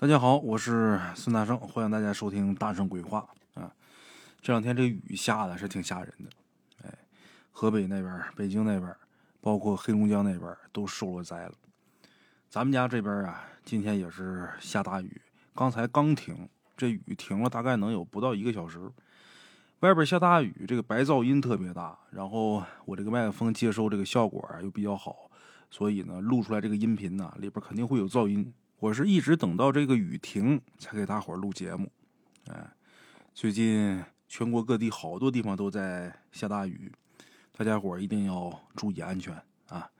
大家好，我是孙大圣，欢迎大家收听《大圣鬼话》啊。这两天这雨下的是挺吓人的，哎，河北那边、北京那边，包括黑龙江那边都受了灾了。咱们家这边啊，今天也是下大雨，刚才刚停，这雨停了大概能有不到一个小时。外边下大雨，这个白噪音特别大，然后我这个麦克风接收这个效果又比较好，所以呢，录出来这个音频呢，里边肯定会有噪音。我是一直等到这个雨停，才给大伙儿录节目。哎，最近全国各地好多地方都在下大雨，大家伙儿一定要注意安全啊！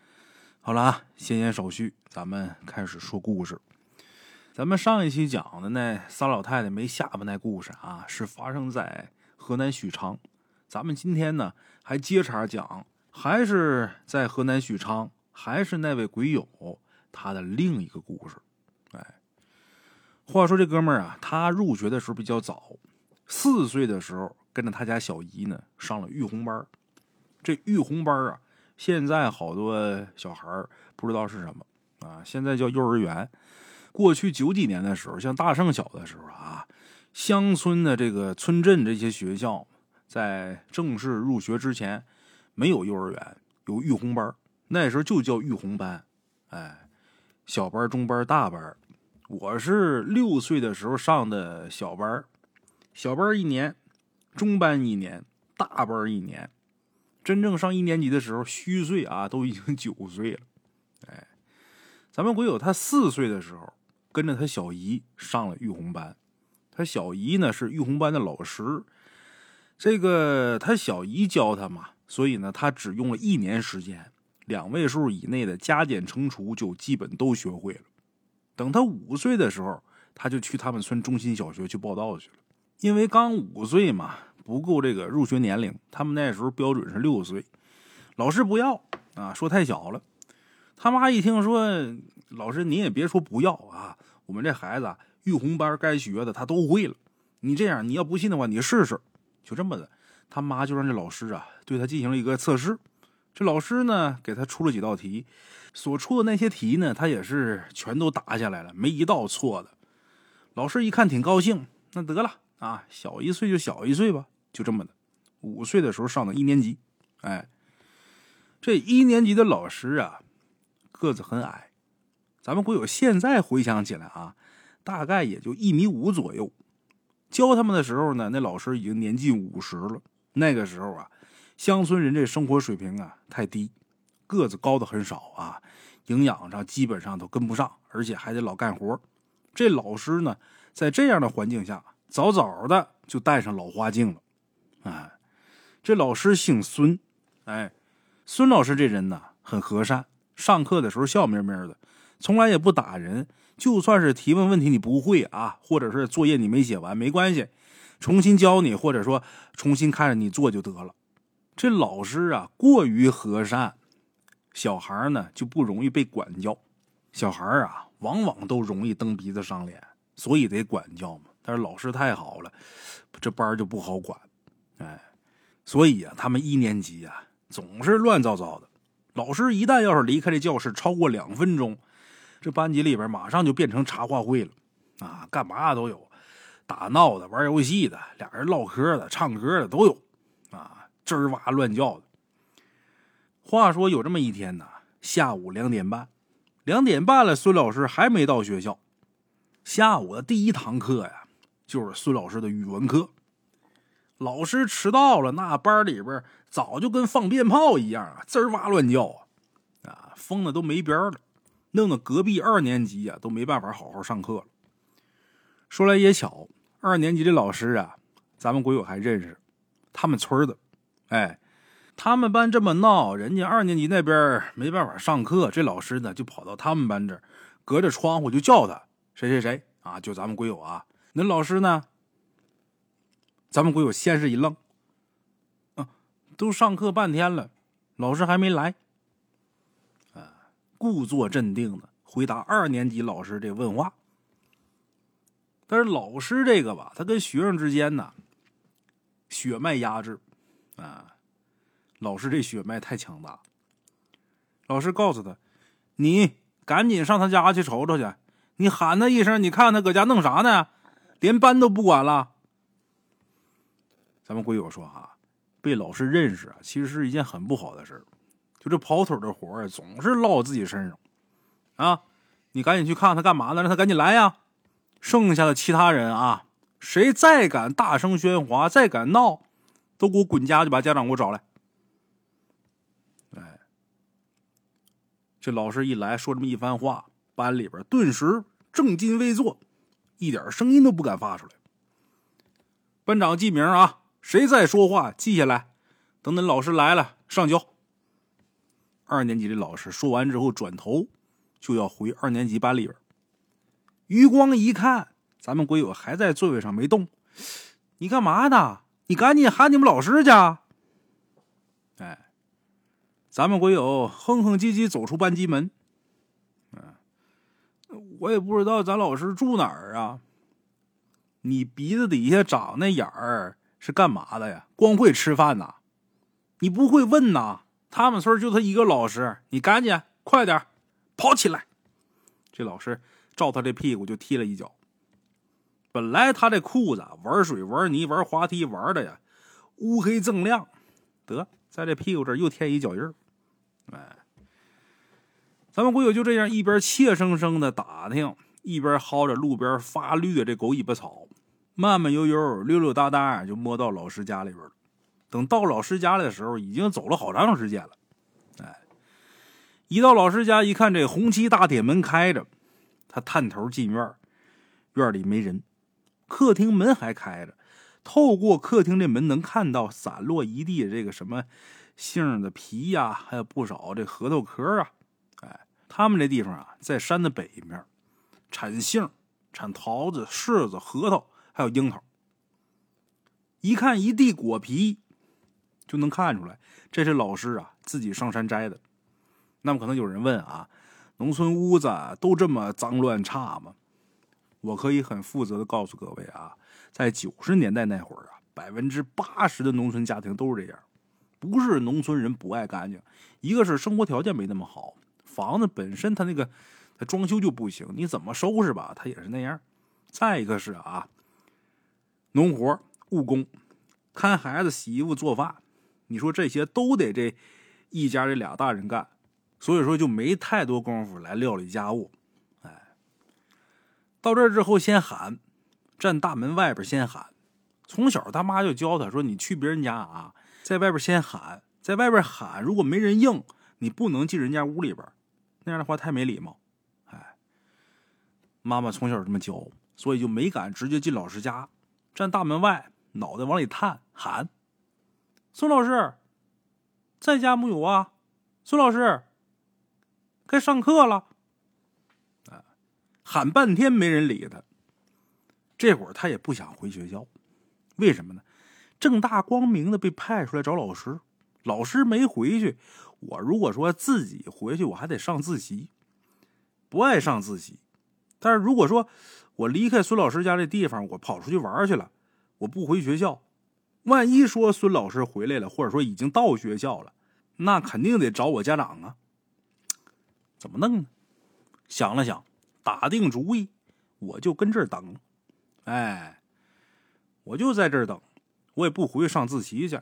好了啊，闲言少叙，咱们开始说故事。咱们上一期讲的那仨老太太没下巴那故事啊，是发生在河南许昌。咱们今天呢，还接茬讲，还是在河南许昌，还是那位鬼友他的另一个故事。哎话说这哥们儿啊，他入学的时候比较早，四岁的时候跟着他家小姨呢上了育红班这育红班啊，现在好多小孩不知道是什么啊，现在叫幼儿园。过去九几年的时候，像大圣小的时候啊，乡村的这个村镇这些学校，在正式入学之前没有幼儿园，有育红班那时候就叫育红班。哎，小班、中班、大班。我是六岁的时候上的小班小班一年，中班一年，大班一年，真正上一年级的时候，虚岁啊都已经九岁了。哎，咱们鬼友他四岁的时候跟着他小姨上了育红班，他小姨呢是育红班的老师，这个他小姨教他嘛，所以呢他只用了一年时间，两位数以内的加减乘除就基本都学会了。等他五岁的时候，他就去他们村中心小学去报道去了。因为刚五岁嘛，不够这个入学年龄。他们那时候标准是六岁，老师不要啊，说太小了。他妈一听说，老师你也别说不要啊，我们这孩子育红班该学的他都会了。你这样，你要不信的话，你试试。就这么的，他妈就让这老师啊对他进行了一个测试。这老师呢给他出了几道题。所出的那些题呢，他也是全都答下来了，没一道错的。老师一看挺高兴，那得了啊，小一岁就小一岁吧，就这么的。五岁的时候上的一年级，哎，这一年级的老师啊，个子很矮，咱们会有现在回想起来啊，大概也就一米五左右。教他们的时候呢，那老师已经年近五十了。那个时候啊，乡村人这生活水平啊太低。个子高的很少啊，营养上基本上都跟不上，而且还得老干活。这老师呢，在这样的环境下，早早的就戴上老花镜了。哎，这老师姓孙，哎，孙老师这人呢很和善，上课的时候笑眯眯的，从来也不打人。就算是提问问题你不会啊，或者是作业你没写完，没关系，重新教你，或者说重新看着你做就得了。这老师啊，过于和善。小孩呢就不容易被管教，小孩啊往往都容易蹬鼻子上脸，所以得管教嘛。但是老师太好了，这班就不好管，哎，所以啊，他们一年级啊总是乱糟糟的。老师一旦要是离开这教室超过两分钟，这班级里边马上就变成茶话会了，啊，干嘛都有，打闹的、玩游戏的、俩人唠嗑的、唱歌的都有，吱哇乱叫的。话说有这么一天呢，下午两点半，两点半了，孙老师还没到学校。下午的第一堂课呀，就是孙老师的语文课。老师迟到了，那班里边早就跟放鞭炮一样啊，吱哇乱叫啊，啊，疯的都没边了，弄得隔壁二年级啊都没办法好好上课了。说来也巧，二年级的老师啊，咱们鬼友还认识，他们村的，哎。他们班这么闹，人家二年级那边没办法上课，这老师呢就跑到他们班这儿，隔着窗户就叫他谁谁谁啊，就咱们鬼友啊。那老师呢？咱们鬼友先是一愣，啊，都上课半天了，老师还没来。啊，故作镇定的回答二年级老师这问话。但是老师这个吧，他跟学生之间呢，血脉压制，啊。老师这血脉太强大。老师告诉他：“你赶紧上他家去瞅瞅去，你喊他一声，你看他搁家弄啥呢？连班都不管了。咱们鬼友说哈，被老师认识啊，其实是一件很不好的事就这跑腿的活儿，总是落自己身上啊！你赶紧去看他干嘛呢？让他赶紧来呀！剩下的其他人啊，谁再敢大声喧哗，再敢闹，都给我滚家去，把家长给我找来。哎，这老师一来说这么一番话，班里边顿时正襟危坐，一点声音都不敢发出来。班长记名啊，谁再说话记下来，等等老师来了上交。二年级的老师说完之后，转头就要回二年级班里边。余光一看，咱们鬼友还在座位上没动，你干嘛呢？你赶紧喊你们老师去！哎，咱们鬼友哼哼唧唧走出班级门。嗯，我也不知道咱老师住哪儿啊。你鼻子底下长那眼儿是干嘛的呀？光会吃饭呐？你不会问呐？他们村就他一个老师，你赶紧快点跑起来！这老师。照他这屁股就踢了一脚。本来他这裤子玩水、玩泥、玩滑梯玩的呀，乌黑锃亮，得在这屁股这又添一脚印儿。哎，咱们鬼友就这样一边怯生生的打听，一边薅着路边发绿的这狗尾巴草，慢慢悠悠、溜溜达达就摸到老师家里边了。等到老师家里的时候，已经走了好长时间了。哎，一到老师家一看，这红漆大铁门开着。他探头进院院里没人，客厅门还开着。透过客厅这门，能看到散落一地这个什么杏的皮呀，还有不少这核桃壳啊。哎，他们这地方啊，在山的北面，产杏、产桃子、柿子、核桃，还有樱桃。一看一地果皮，就能看出来这是老师啊自己上山摘的。那么可能有人问啊？农村屋子都这么脏乱差吗？我可以很负责的告诉各位啊，在九十年代那会儿啊，百分之八十的农村家庭都是这样，不是农村人不爱干净，一个是生活条件没那么好，房子本身它那个装修就不行，你怎么收拾吧，它也是那样。再一个是啊，农活、务工、看孩子、洗衣服、做饭，你说这些都得这一家这俩大人干。所以说就没太多功夫来料理家务，到这之后先喊，站大门外边先喊。从小他妈就教他说：“你去别人家啊，在外边先喊，在外边喊，如果没人应，你不能进人家屋里边，那样的话太没礼貌。”哎，妈妈从小这么教，所以就没敢直接进老师家，站大门外，脑袋往里探，喊：“孙老师，在家木有啊？孙老师。”该上课了，喊半天没人理他。这会儿他也不想回学校，为什么呢？正大光明的被派出来找老师，老师没回去。我如果说自己回去，我还得上自习，不爱上自习。但是如果说我离开孙老师家这地方，我跑出去玩去了，我不回学校，万一说孙老师回来了，或者说已经到学校了，那肯定得找我家长啊。怎么弄呢？想了想，打定主意，我就跟这儿等。哎，我就在这儿等，我也不回去上自习去。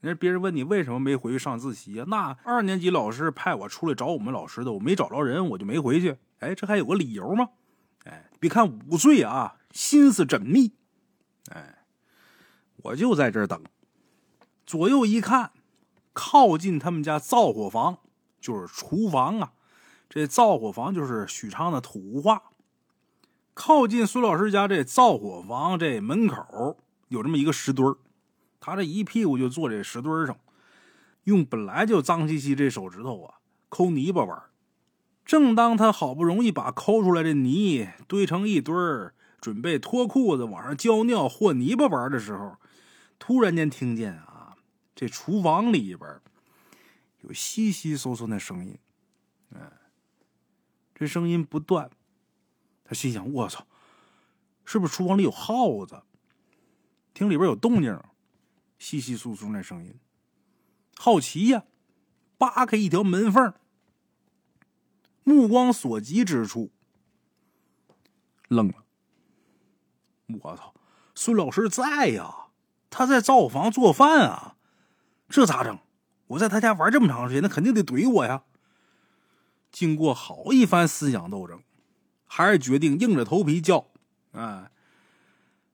那别人问你为什么没回去上自习啊？那二年级老师派我出来找我们老师的，我没找着人，我就没回去。哎，这还有个理由吗？哎，别看五岁啊，心思缜密。哎，我就在这儿等。左右一看，靠近他们家灶火房。就是厨房啊，这灶火房就是许昌的土话。靠近孙老师家这灶火房这门口有这么一个石墩他这一屁股就坐这石墩上，用本来就脏兮兮这手指头啊抠泥巴玩。正当他好不容易把抠出来的泥堆成一堆儿，准备脱裤子往上浇尿和泥巴玩的时候，突然间听见啊，这厨房里边。有悉悉嗦嗦的声音，嗯，这声音不断，他心想：“我操，是不是厨房里有耗子？听里边有动静，悉悉簌簌那声音。好奇呀，扒开一条门缝，目光所及之处，愣了。我操，孙老师在呀，他在灶房做饭啊，这咋整？我在他家玩这么长时间，那肯定得怼我呀。经过好一番思想斗争，还是决定硬着头皮叫，哎，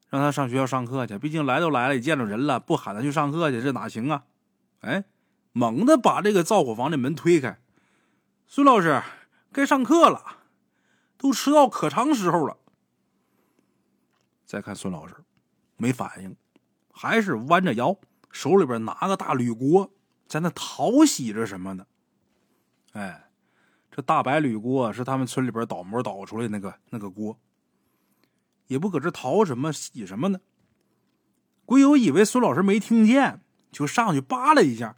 让他上学校上课去。毕竟来都来了，也见着人了，不喊他去上课去，这哪行啊？哎，猛地把这个灶火房的门推开，孙老师该上课了，都迟到可长时候了。再看孙老师，没反应，还是弯着腰，手里边拿个大铝锅，在那淘洗着什么呢？哎。这大白铝锅是他们村里边倒模倒出来那个那个锅，也不搁这淘什么洗什么呢。鬼友以为孙老师没听见，就上去扒了一下。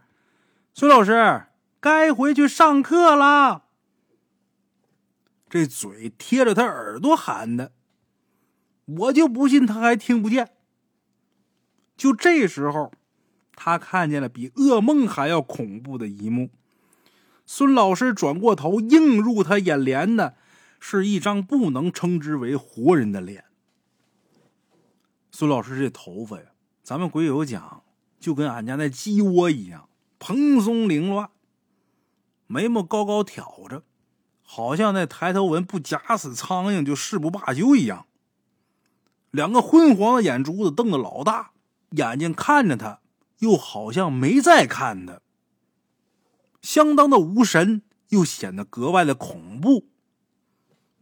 孙老师该回去上课啦。这嘴贴着他耳朵喊的，我就不信他还听不见。就这时候，他看见了比噩梦还要恐怖的一幕。孙老师转过头，映入他眼帘的是一张不能称之为活人的脸。孙老师这头发呀，咱们鬼友讲，就跟俺家那鸡窝一样，蓬松凌乱，眉毛高高挑着，好像那抬头纹不夹死苍蝇就誓不罢休一样。两个昏黄的眼珠子瞪得老大，眼睛看着他，又好像没在看他。相当的无神，又显得格外的恐怖。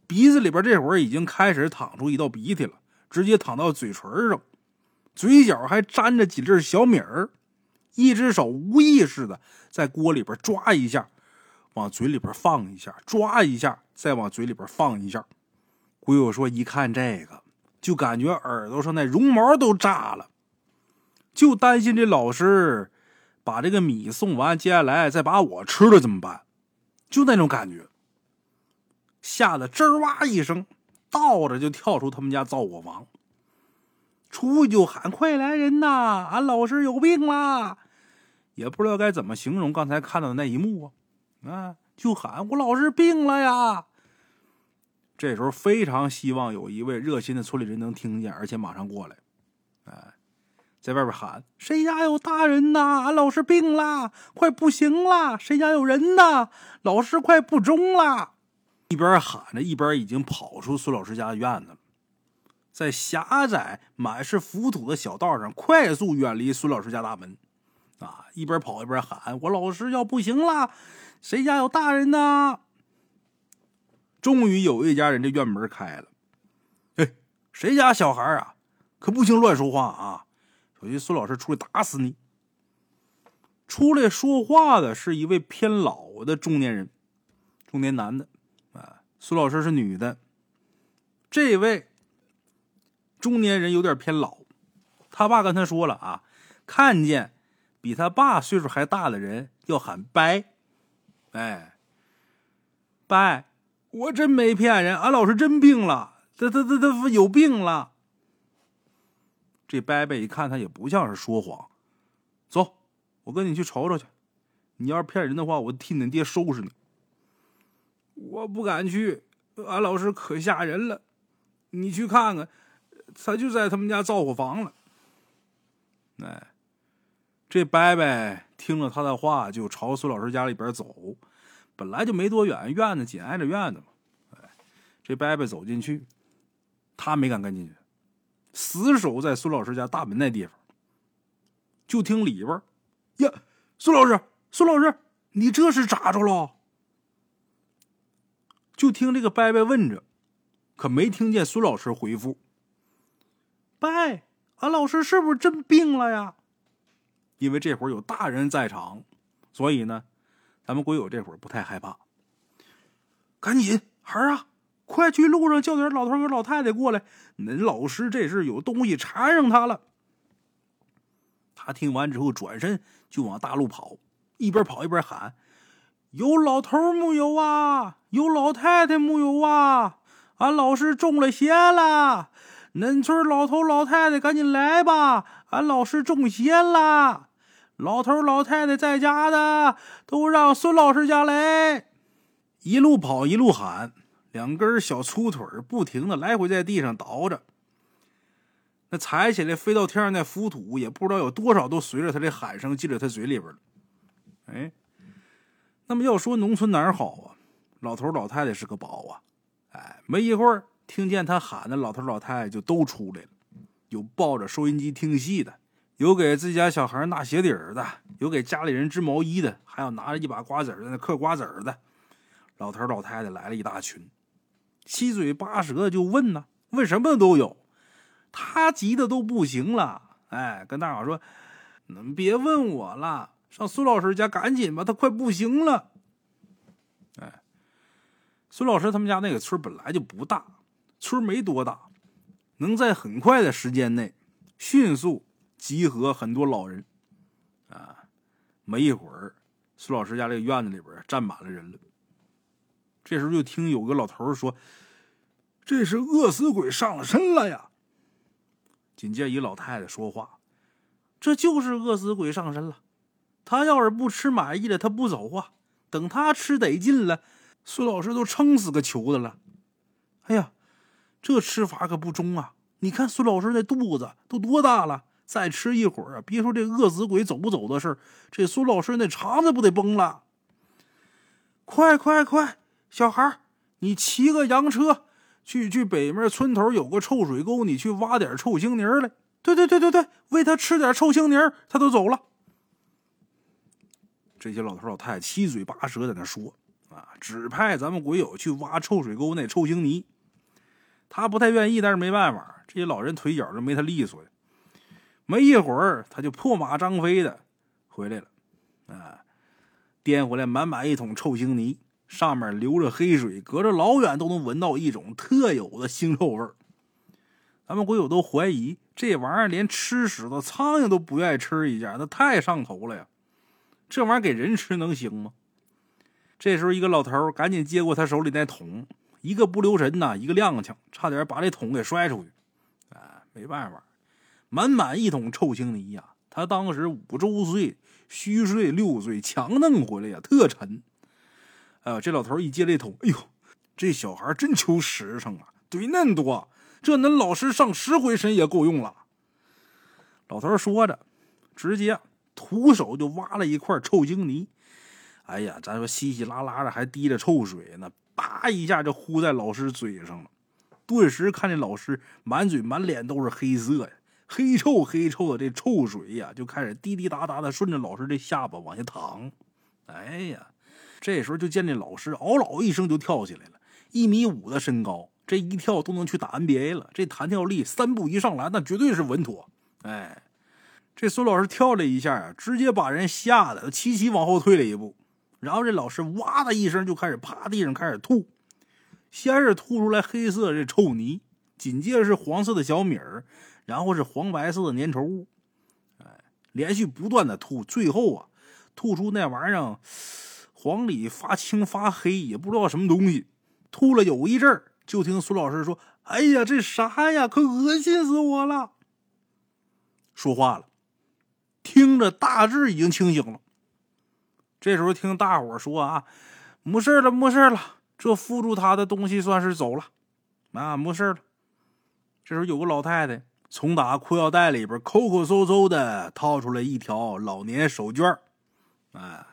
鼻子里边这会儿已经开始淌出一道鼻涕了，直接淌到嘴唇上，嘴角还沾着几粒小米儿。一只手无意识的在锅里边抓一下，往嘴里边放一下，抓一下，再往嘴里边放一下。鬼友说：“一看这个，就感觉耳朵上那绒毛都炸了，就担心这老师。”把这个米送完，接下来再把我吃了怎么办？就那种感觉，吓得吱哇一声，倒着就跳出他们家灶火房，出去就喊：“快来人呐！俺老师有病啦！”也不知道该怎么形容刚才看到的那一幕啊！啊，就喊我老师病了呀！这时候非常希望有一位热心的村里人能听见，而且马上过来，哎。在外边喊：“谁家有大人呐？俺老师病了，快不行了！谁家有人呐？老师快不中了！”一边喊着，一边已经跑出孙老师家的院子，在狭窄、满是浮土的小道上快速远离孙老师家大门。啊！一边跑一边喊：“我老师要不行了！谁家有大人呐？”终于有一家人的院门开了。哎，谁家小孩啊？可不行，乱说话啊！我一，孙老师出来打死你！出来说话的是一位偏老的中年人，中年男的啊。孙老师是女的。这位中年人有点偏老，他爸跟他说了啊，看见比他爸岁数还大的人要喊伯。哎，伯，我真没骗人，俺老师真病了，他他他他有病了。这伯伯一看他也不像是说谎，走，我跟你去瞅瞅去。你要是骗人的话，我替你爹收拾你。我不敢去，俺老师可吓人了。你去看看，他就在他们家灶火房了。哎，这伯伯听了他的话，就朝孙老师家里边走。本来就没多远，院子紧挨着院子嘛。哎，这伯伯走进去，他没敢跟进去。死守在孙老师家大门那地方，就听里边呀，孙老师，孙老师，你这是咋着了？就听这个伯伯问着，可没听见孙老师回复。伯，俺老师是不是真病了呀？因为这会儿有大人在场，所以呢，咱们鬼友这会儿不太害怕。赶紧，孩儿啊！快去路上叫点老头和老太太过来！恁老师这是有东西缠上他了。他听完之后，转身就往大路跑，一边跑一边喊：“有老头木有啊？有老太太木有啊？俺老师中了邪了！恁村老头老太太赶紧来吧！俺老师中邪了！老头老太太在家的，都让孙老师家来！”一路跑一路喊。两根小粗腿不停的来回在地上倒着。那踩起来飞到天上那浮土，也不知道有多少都随着他的喊声进了他嘴里边了。哎，那么要说农村哪儿好啊？老头老太太是个宝啊！哎，没一会儿，听见他喊的老头老太太就都出来了，有抱着收音机听戏的，有给自家小孩纳鞋底儿的，有给家里人织毛衣的，还有拿着一把瓜子在那嗑瓜子的。老头老太太来了一大群，七嘴八舌就问呢，问什么都有。他急的都不行了，哎，跟大伙说：“你们别问我了，上孙老师家赶紧吧，他快不行了。”哎，孙老师他们家那个村本来就不大，村没多大，能在很快的时间内迅速集合很多老人。啊，没一会儿，孙老师家这个院子里边站满了人了。这时候就听有个老头说：“这是饿死鬼上身了呀！”紧接，一老太太说话：“这就是饿死鬼上身了。他要是不吃满意了，他不走啊。等他吃得劲了，孙老师都撑死个球的了。哎呀，这吃法可不中啊！你看孙老师那肚子都多大了，再吃一会儿啊，别说这饿死鬼走不走的事这孙老师那肠子不得崩了！快快快，小孩你骑个洋车。”去去北面村头有个臭水沟，你去挖点臭青泥来。对对对对对，喂他吃点臭青泥，他都走了。这些老头老太太七嘴八舌在那说啊，指派咱们鬼友去挖臭水沟那臭青泥。他不太愿意，但是没办法，这些老人腿脚都没他利索呀。没一会儿，他就破马张飞的回来了，啊，颠回来满满一桶臭青泥。上面流着黑水，隔着老远都能闻到一种特有的腥臭味儿。咱们鬼友都怀疑这玩意儿连吃屎的苍蝇都不愿意吃一下，那太上头了呀！这玩意儿给人吃能行吗？这时候，一个老头赶紧接过他手里那桶，一个不留神呐，一个踉跄，差点把这桶给摔出去。哎，没办法，满满一桶臭青泥呀！他当时五周岁，虚岁六岁，强弄回来呀，特沉。哎，这老头一接这桶，哎呦，这小孩真求实诚啊！怼恁多，这恁老师上十回神也够用了。老头说着，直接徒手就挖了一块臭精泥。哎呀，咱说稀稀拉拉的，还滴着臭水呢，叭一下就呼在老师嘴上了。顿时看见老师满嘴满脸都是黑色呀，黑臭黑臭的这臭水呀，就开始滴滴答答的顺着老师这下巴往下淌。哎呀！这时候就见这老师嗷老一声就跳起来了，一米五的身高，这一跳都能去打 NBA 了。这弹跳力，三步一上篮，那绝对是稳妥。哎，这孙老师跳了一下啊，直接把人吓得齐齐往后退了一步。然后这老师哇的一声就开始趴地上开始吐，先是吐出来黑色这臭泥，紧接着是黄色的小米儿，然后是黄白色的粘稠物。哎，连续不断的吐，最后啊，吐出那玩意儿。黄里发青发黑，也不知道什么东西，吐了有一阵儿，就听孙老师说：“哎呀，这啥呀？可恶心死我了！”说话了，听着大致已经清醒了。这时候听大伙说：“啊，没事了，没事了，这附住他的东西算是走了，啊，没事了。”这时候有个老太太从打裤腰带里边抠抠搜搜的掏出来一条老年手绢哎。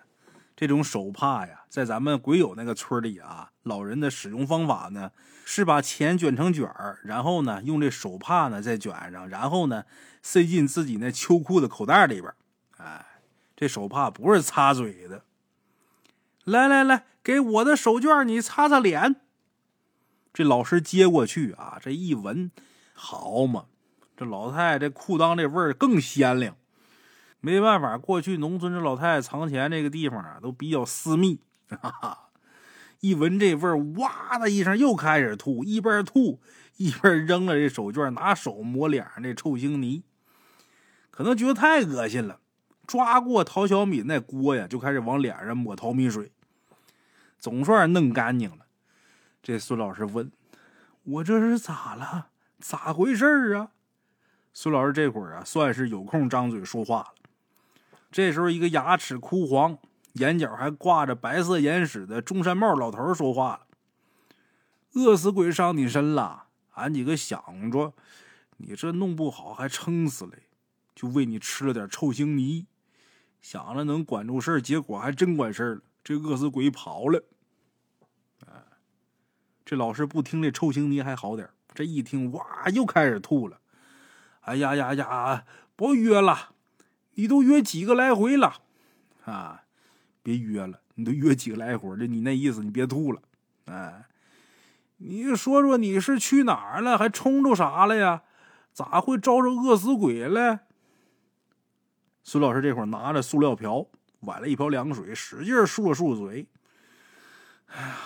这种手帕呀，在咱们鬼友那个村里啊，老人的使用方法呢，是把钱卷成卷儿，然后呢，用这手帕呢再卷上，然后呢，塞进自己那秋裤的口袋里边。哎，这手帕不是擦嘴的。来来来，给我的手绢你擦擦脸。这老师接过去啊，这一闻，好嘛，这老太太这裤裆这味儿更鲜亮。没办法，过去农村这老太太藏钱这个地方啊，都比较私密。哈 哈，一闻这味儿，哇的一声又开始吐，一边吐一边扔了这手绢，拿手抹脸上这臭腥泥，可能觉得太恶心了，抓过淘小米那锅呀，就开始往脸上抹淘米水，总算弄干净了。这孙老师问：“我这是咋了？咋回事啊？”孙老师这会儿啊，算是有空张嘴说话了。这时候，一个牙齿枯黄、眼角还挂着白色眼屎的中山帽老头说话了：“饿死鬼上你身了，俺几个想着，你这弄不好还撑死嘞，就喂你吃了点臭腥泥，想着能管住事儿，结果还真管事儿了，这饿死鬼跑了。哎，这老师不听这臭腥泥还好点这一听哇，又开始吐了。哎呀呀呀，不约了，你都约几个来回了啊？别约了，你都约几个来回了，你那意思你别吐了，哎。你说说，你是去哪儿了？还冲着啥了呀？咋会招着饿死鬼了？孙老师这会儿拿着塑料瓢，崴了一瓢凉水，使劲漱了漱嘴。哎呀，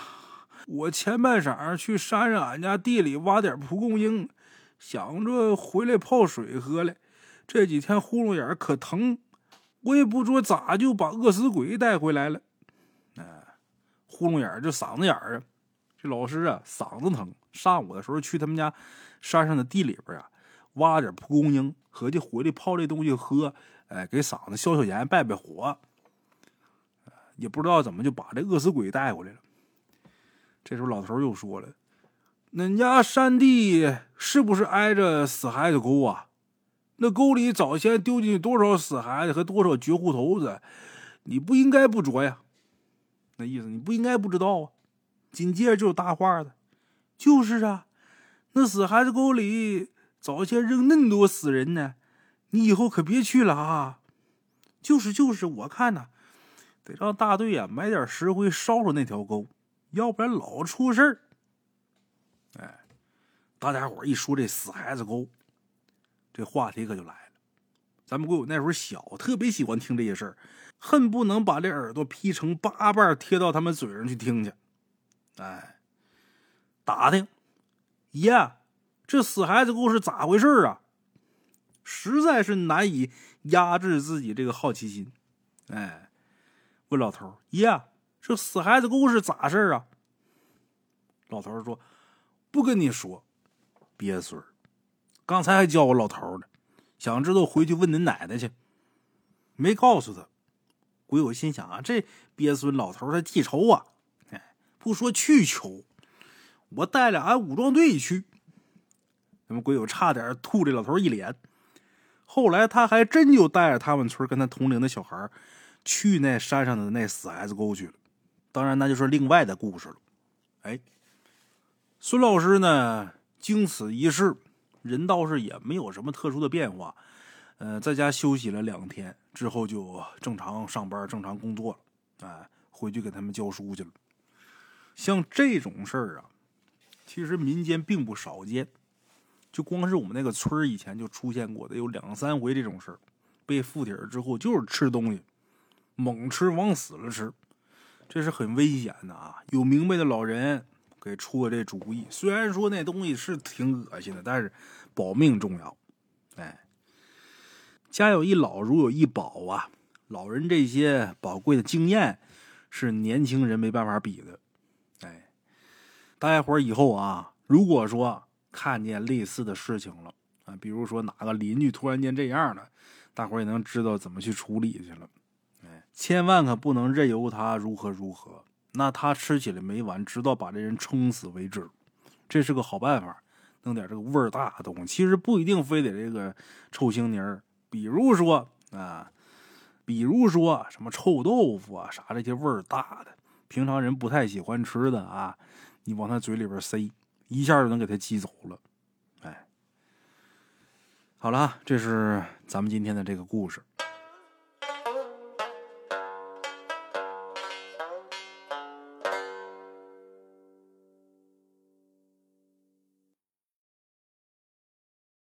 我前半晌去山上俺家地里挖点蒲公英，想着回来泡水喝来。这几天呼噜眼可疼，我也不知咋就把饿死鬼带回来了。哎，呼噜眼就嗓子眼儿啊。这老师啊，嗓子疼。上午的时候去他们家山上的地里边啊，挖点蒲公英，合计回来泡这东西喝，哎，给嗓子消消炎、败败火。也不知道怎么就把这饿死鬼带回来了。这时候老头又说了：“恁家山地是不是挨着死孩子沟啊？那沟里早先丢进去多少死孩子和多少绝户头子，你不应该不着呀？那意思你不应该不知道啊？”紧接着就是大话的，就是啊，那死孩子沟里早先扔那么多死人呢，你以后可别去了啊！就是就是，我看呐，得让大队啊买点石灰烧烧那条沟，要不然老出事儿。哎，大家伙一说这死孩子沟，这话题可就来了。咱们鬼友那时候小，特别喜欢听这些事儿，恨不能把这耳朵劈成八瓣贴到他们嘴上去听去。哎，打听，爷，这死孩子故事咋回事啊？实在是难以压制自己这个好奇心。哎，问老头爷，这死孩子故事咋事啊？老头说：“不跟你说，鳖孙儿，刚才还叫我老头呢，想知道回去问恁奶奶去，没告诉他。”鬼友心想啊，这鳖孙老头他记仇啊。哎不说去求，我带着俺武装队去。那么鬼友差点吐这老头一脸。后来他还真就带着他们村跟他同龄的小孩去那山上的那死孩子沟去了。当然，那就是另外的故事了。哎，孙老师呢，经此一事，人倒是也没有什么特殊的变化。呃，在家休息了两天之后，就正常上班、正常工作了。哎，回去给他们教书去了。像这种事儿啊，其实民间并不少见。就光是我们那个村以前就出现过的有两三回这种事儿，被附体了之后就是吃东西，猛吃往死了吃，这是很危险的啊！有明白的老人给出了这主意。虽然说那东西是挺恶心的，但是保命重要。哎，家有一老，如有一宝啊！老人这些宝贵的经验是年轻人没办法比的。哎大家伙以后啊，如果说看见类似的事情了啊，比如说哪个邻居突然间这样了，大伙也能知道怎么去处理去了。哎，千万可不能任由他如何如何，那他吃起来没完，直到把这人撑死为止。这是个好办法，弄点这个味儿大的东西，其实不一定非得这个臭腥泥儿，比如说啊，比如说什么臭豆腐啊，啥这些味儿大的，平常人不太喜欢吃的啊。你往他嘴里边塞，一下就能给他激走了。哎，好了，这是咱们今天的这个故事。